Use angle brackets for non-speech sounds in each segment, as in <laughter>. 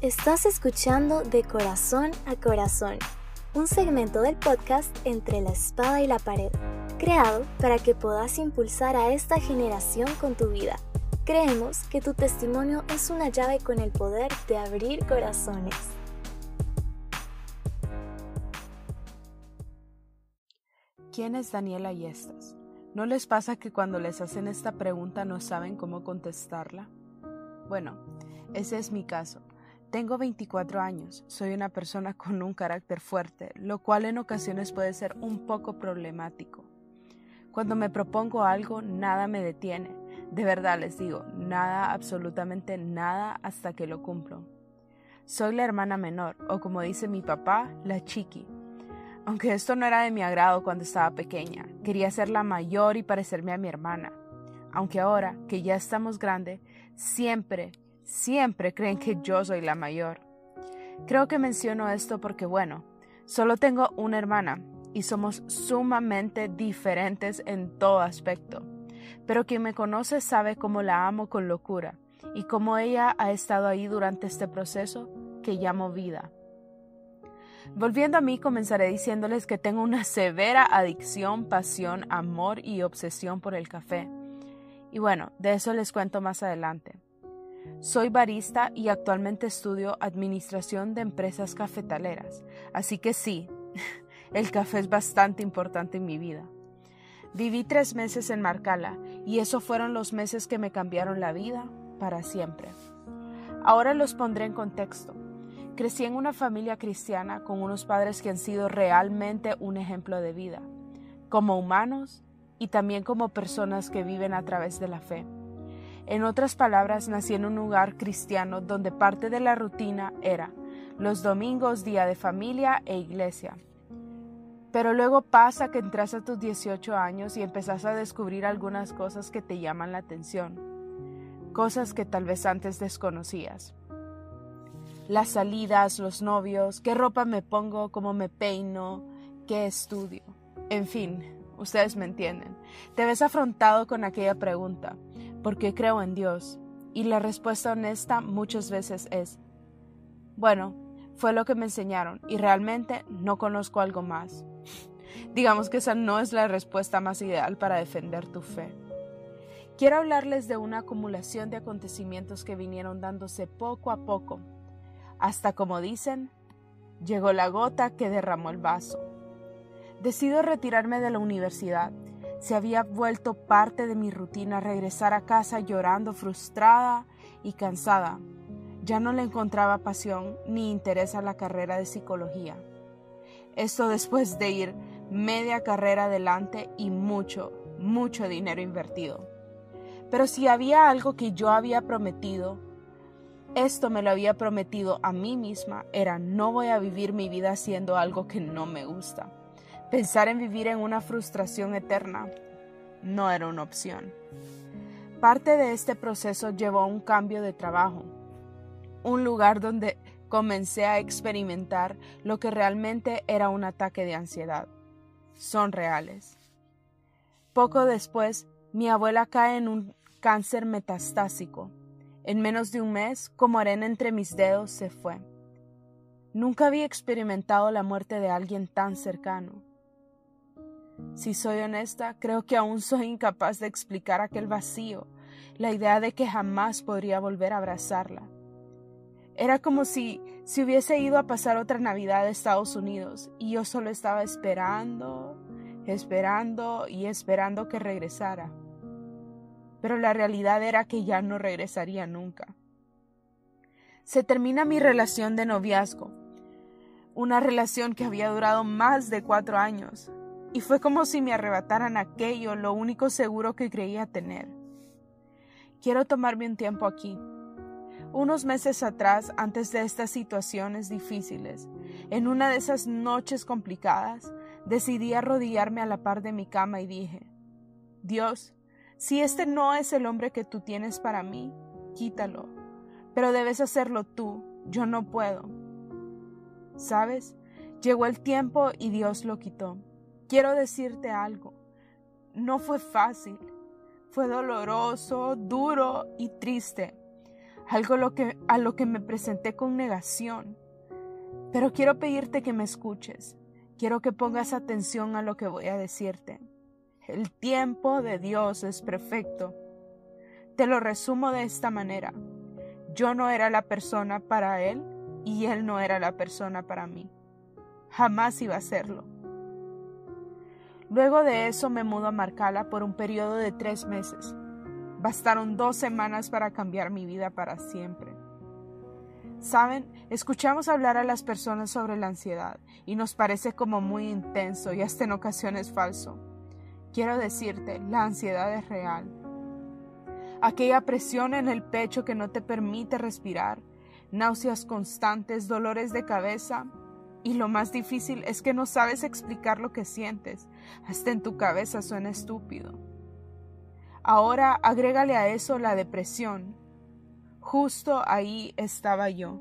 Estás escuchando De Corazón a Corazón, un segmento del podcast Entre la Espada y la Pared, creado para que puedas impulsar a esta generación con tu vida. Creemos que tu testimonio es una llave con el poder de abrir corazones. ¿Quién es Daniela Yestas? ¿No les pasa que cuando les hacen esta pregunta no saben cómo contestarla? Bueno, ese es mi caso. Tengo 24 años, soy una persona con un carácter fuerte, lo cual en ocasiones puede ser un poco problemático. Cuando me propongo algo, nada me detiene. De verdad les digo, nada, absolutamente nada hasta que lo cumplo. Soy la hermana menor, o como dice mi papá, la chiqui. Aunque esto no era de mi agrado cuando estaba pequeña, quería ser la mayor y parecerme a mi hermana. Aunque ahora, que ya estamos grandes, siempre siempre creen que yo soy la mayor. Creo que menciono esto porque, bueno, solo tengo una hermana y somos sumamente diferentes en todo aspecto. Pero quien me conoce sabe cómo la amo con locura y cómo ella ha estado ahí durante este proceso que llamo vida. Volviendo a mí, comenzaré diciéndoles que tengo una severa adicción, pasión, amor y obsesión por el café. Y bueno, de eso les cuento más adelante. Soy barista y actualmente estudio administración de empresas cafetaleras, así que sí, <laughs> el café es bastante importante en mi vida. Viví tres meses en Marcala y esos fueron los meses que me cambiaron la vida para siempre. Ahora los pondré en contexto. Crecí en una familia cristiana con unos padres que han sido realmente un ejemplo de vida, como humanos y también como personas que viven a través de la fe. En otras palabras, nací en un lugar cristiano donde parte de la rutina era los domingos día de familia e iglesia. Pero luego pasa que entras a tus 18 años y empezás a descubrir algunas cosas que te llaman la atención, cosas que tal vez antes desconocías. Las salidas, los novios, qué ropa me pongo, cómo me peino, qué estudio. En fin, ustedes me entienden. Te ves afrontado con aquella pregunta porque creo en Dios. Y la respuesta honesta muchas veces es, bueno, fue lo que me enseñaron y realmente no conozco algo más. Digamos que esa no es la respuesta más ideal para defender tu fe. Quiero hablarles de una acumulación de acontecimientos que vinieron dándose poco a poco, hasta como dicen, llegó la gota que derramó el vaso. Decido retirarme de la universidad se había vuelto parte de mi rutina regresar a casa llorando frustrada y cansada. Ya no le encontraba pasión ni interés a la carrera de psicología. Esto después de ir media carrera adelante y mucho, mucho dinero invertido. Pero si había algo que yo había prometido, esto me lo había prometido a mí misma, era no voy a vivir mi vida haciendo algo que no me gusta. Pensar en vivir en una frustración eterna no era una opción. Parte de este proceso llevó a un cambio de trabajo, un lugar donde comencé a experimentar lo que realmente era un ataque de ansiedad. Son reales. Poco después, mi abuela cae en un cáncer metastásico. En menos de un mes, como arena entre mis dedos, se fue. Nunca había experimentado la muerte de alguien tan cercano. Si soy honesta, creo que aún soy incapaz de explicar aquel vacío, la idea de que jamás podría volver a abrazarla. Era como si si hubiese ido a pasar otra Navidad a Estados Unidos y yo solo estaba esperando, esperando y esperando que regresara. Pero la realidad era que ya no regresaría nunca. Se termina mi relación de noviazgo, una relación que había durado más de cuatro años, y fue como si me arrebataran aquello, lo único seguro que creía tener. Quiero tomarme un tiempo aquí. Unos meses atrás, antes de estas situaciones difíciles, en una de esas noches complicadas, decidí arrodillarme a la par de mi cama y dije, Dios, si este no es el hombre que tú tienes para mí, quítalo, pero debes hacerlo tú, yo no puedo. ¿Sabes? Llegó el tiempo y Dios lo quitó. Quiero decirte algo. No fue fácil. Fue doloroso, duro y triste. algo a lo que me presenté con negación. Pero quiero pedirte que me escuches. Quiero que pongas atención a lo que voy a decirte. El tiempo de Dios es perfecto. Te lo resumo de esta manera. Yo no era la persona para Él y Él no era la persona para mí. Jamás iba a serlo. Luego de eso me mudo a Marcala por un periodo de tres meses. Bastaron dos semanas para cambiar mi vida para siempre. Saben, escuchamos hablar a las personas sobre la ansiedad y nos parece como muy intenso y hasta en ocasiones falso. Quiero decirte, la ansiedad es real. Aquella presión en el pecho que no te permite respirar, náuseas constantes, dolores de cabeza y lo más difícil es que no sabes explicar lo que sientes, hasta en tu cabeza suena estúpido. Ahora agrégale a eso la depresión. Justo ahí estaba yo.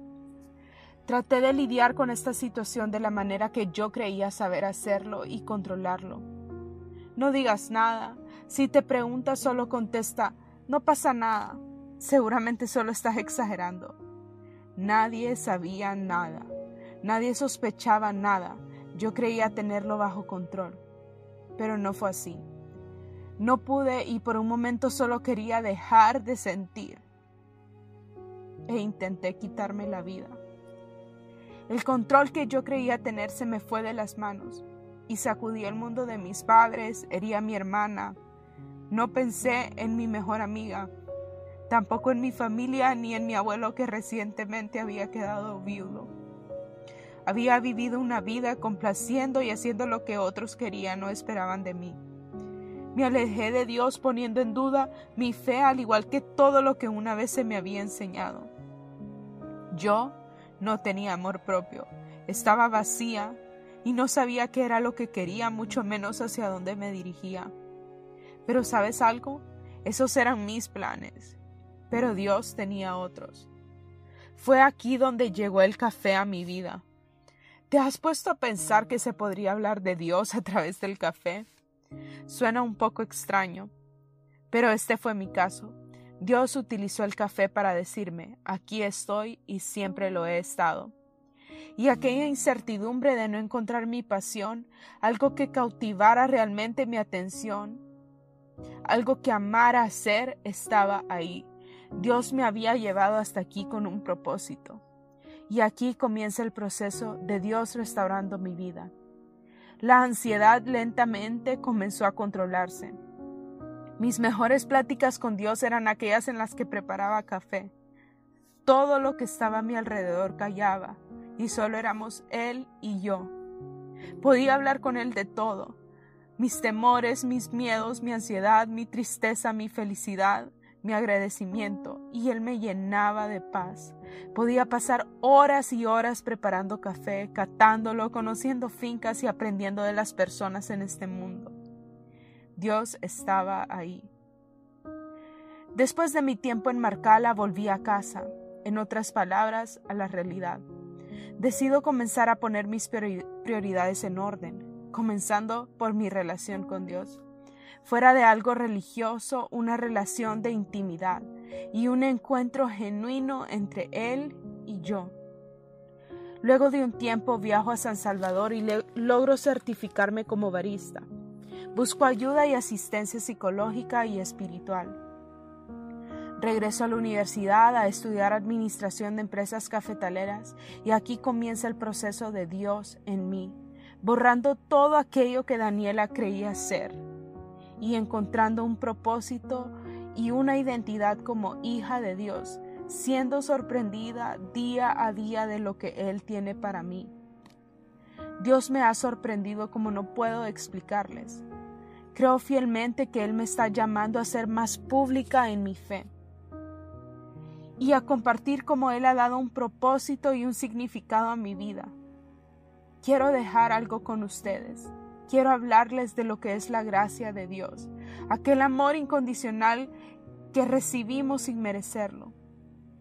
Traté de lidiar con esta situación de la manera que yo creía saber hacerlo y controlarlo. No digas nada. Si te preguntas, solo contesta, no pasa nada. Seguramente solo estás exagerando. Nadie sabía nada. Nadie sospechaba nada. Yo creía tenerlo bajo control. Pero no fue así. No pude y por un momento solo quería dejar de sentir. E intenté quitarme la vida. El control que yo creía tener se me fue de las manos y sacudí el mundo de mis padres, herí a mi hermana. No pensé en mi mejor amiga, tampoco en mi familia ni en mi abuelo que recientemente había quedado viudo. Había vivido una vida complaciendo y haciendo lo que otros querían o esperaban de mí. Me alejé de Dios poniendo en duda mi fe al igual que todo lo que una vez se me había enseñado. Yo no tenía amor propio, estaba vacía y no sabía qué era lo que quería, mucho menos hacia dónde me dirigía. Pero sabes algo, esos eran mis planes, pero Dios tenía otros. Fue aquí donde llegó el café a mi vida. ¿Te has puesto a pensar que se podría hablar de Dios a través del café? Suena un poco extraño, pero este fue mi caso. Dios utilizó el café para decirme, aquí estoy y siempre lo he estado. Y aquella incertidumbre de no encontrar mi pasión, algo que cautivara realmente mi atención, algo que amara hacer, estaba ahí. Dios me había llevado hasta aquí con un propósito. Y aquí comienza el proceso de Dios restaurando mi vida. La ansiedad lentamente comenzó a controlarse. Mis mejores pláticas con Dios eran aquellas en las que preparaba café. Todo lo que estaba a mi alrededor callaba y solo éramos Él y yo. Podía hablar con Él de todo, mis temores, mis miedos, mi ansiedad, mi tristeza, mi felicidad, mi agradecimiento, y Él me llenaba de paz. Podía pasar horas y horas preparando café, catándolo, conociendo fincas y aprendiendo de las personas en este mundo. Dios estaba ahí. Después de mi tiempo en Marcala volví a casa, en otras palabras, a la realidad. Decido comenzar a poner mis prioridades en orden, comenzando por mi relación con Dios fuera de algo religioso, una relación de intimidad y un encuentro genuino entre Él y yo. Luego de un tiempo viajo a San Salvador y logro certificarme como barista. Busco ayuda y asistencia psicológica y espiritual. Regreso a la universidad a estudiar administración de empresas cafetaleras y aquí comienza el proceso de Dios en mí, borrando todo aquello que Daniela creía ser y encontrando un propósito y una identidad como hija de Dios, siendo sorprendida día a día de lo que Él tiene para mí. Dios me ha sorprendido como no puedo explicarles. Creo fielmente que Él me está llamando a ser más pública en mi fe y a compartir cómo Él ha dado un propósito y un significado a mi vida. Quiero dejar algo con ustedes quiero hablarles de lo que es la gracia de Dios, aquel amor incondicional que recibimos sin merecerlo.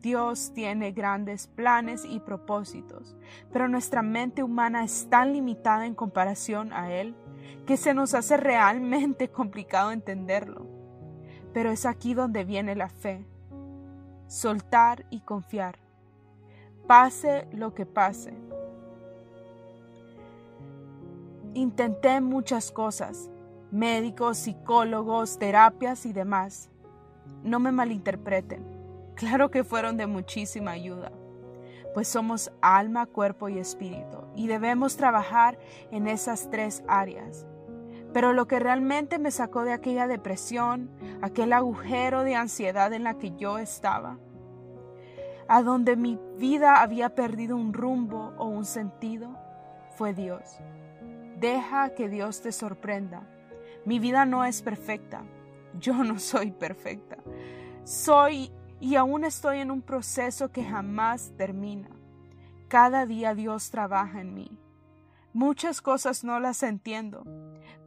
Dios tiene grandes planes y propósitos, pero nuestra mente humana es tan limitada en comparación a Él que se nos hace realmente <laughs> complicado entenderlo. Pero es aquí donde viene la fe. soltar y confiar. Pase lo que pase. Intenté muchas cosas, médicos, psicólogos, terapias y demás. No me malinterpreten, <laughs> claro que fueron de muchísima ayuda, pues somos alma, cuerpo y espíritu y debemos trabajar en esas tres áreas. Pero lo que realmente me sacó de aquella depresión, aquel agujero de ansiedad en la que yo estaba, a donde mi vida había perdido un rumbo o un sentido, fue Dios. Deja que Dios te sorprenda. Mi vida no es perfecta. Yo no soy perfecta. Soy y aún estoy en un proceso que jamás termina. Cada día Dios trabaja en mí. Muchas cosas no las entiendo,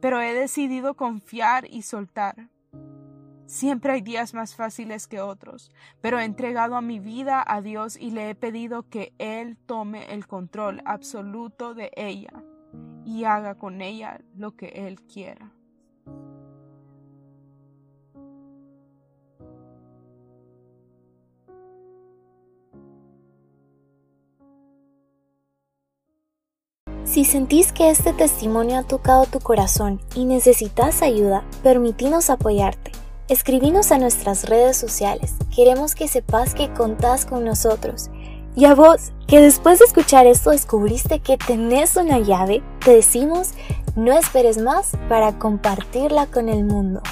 pero he decidido confiar y soltar. Siempre hay días más fáciles que otros, pero he entregado a mi vida a Dios y le he pedido que Él tome el control absoluto de ella y haga con ella lo que Él quiera. Si sentís que este testimonio ha tocado tu corazón y necesitas ayuda, permitinos apoyarte. Escribinos a nuestras redes sociales. Queremos que sepas que contás con nosotros. Y a vos, que después de escuchar esto descubriste que tenés una llave, te decimos, no esperes más para compartirla con el mundo.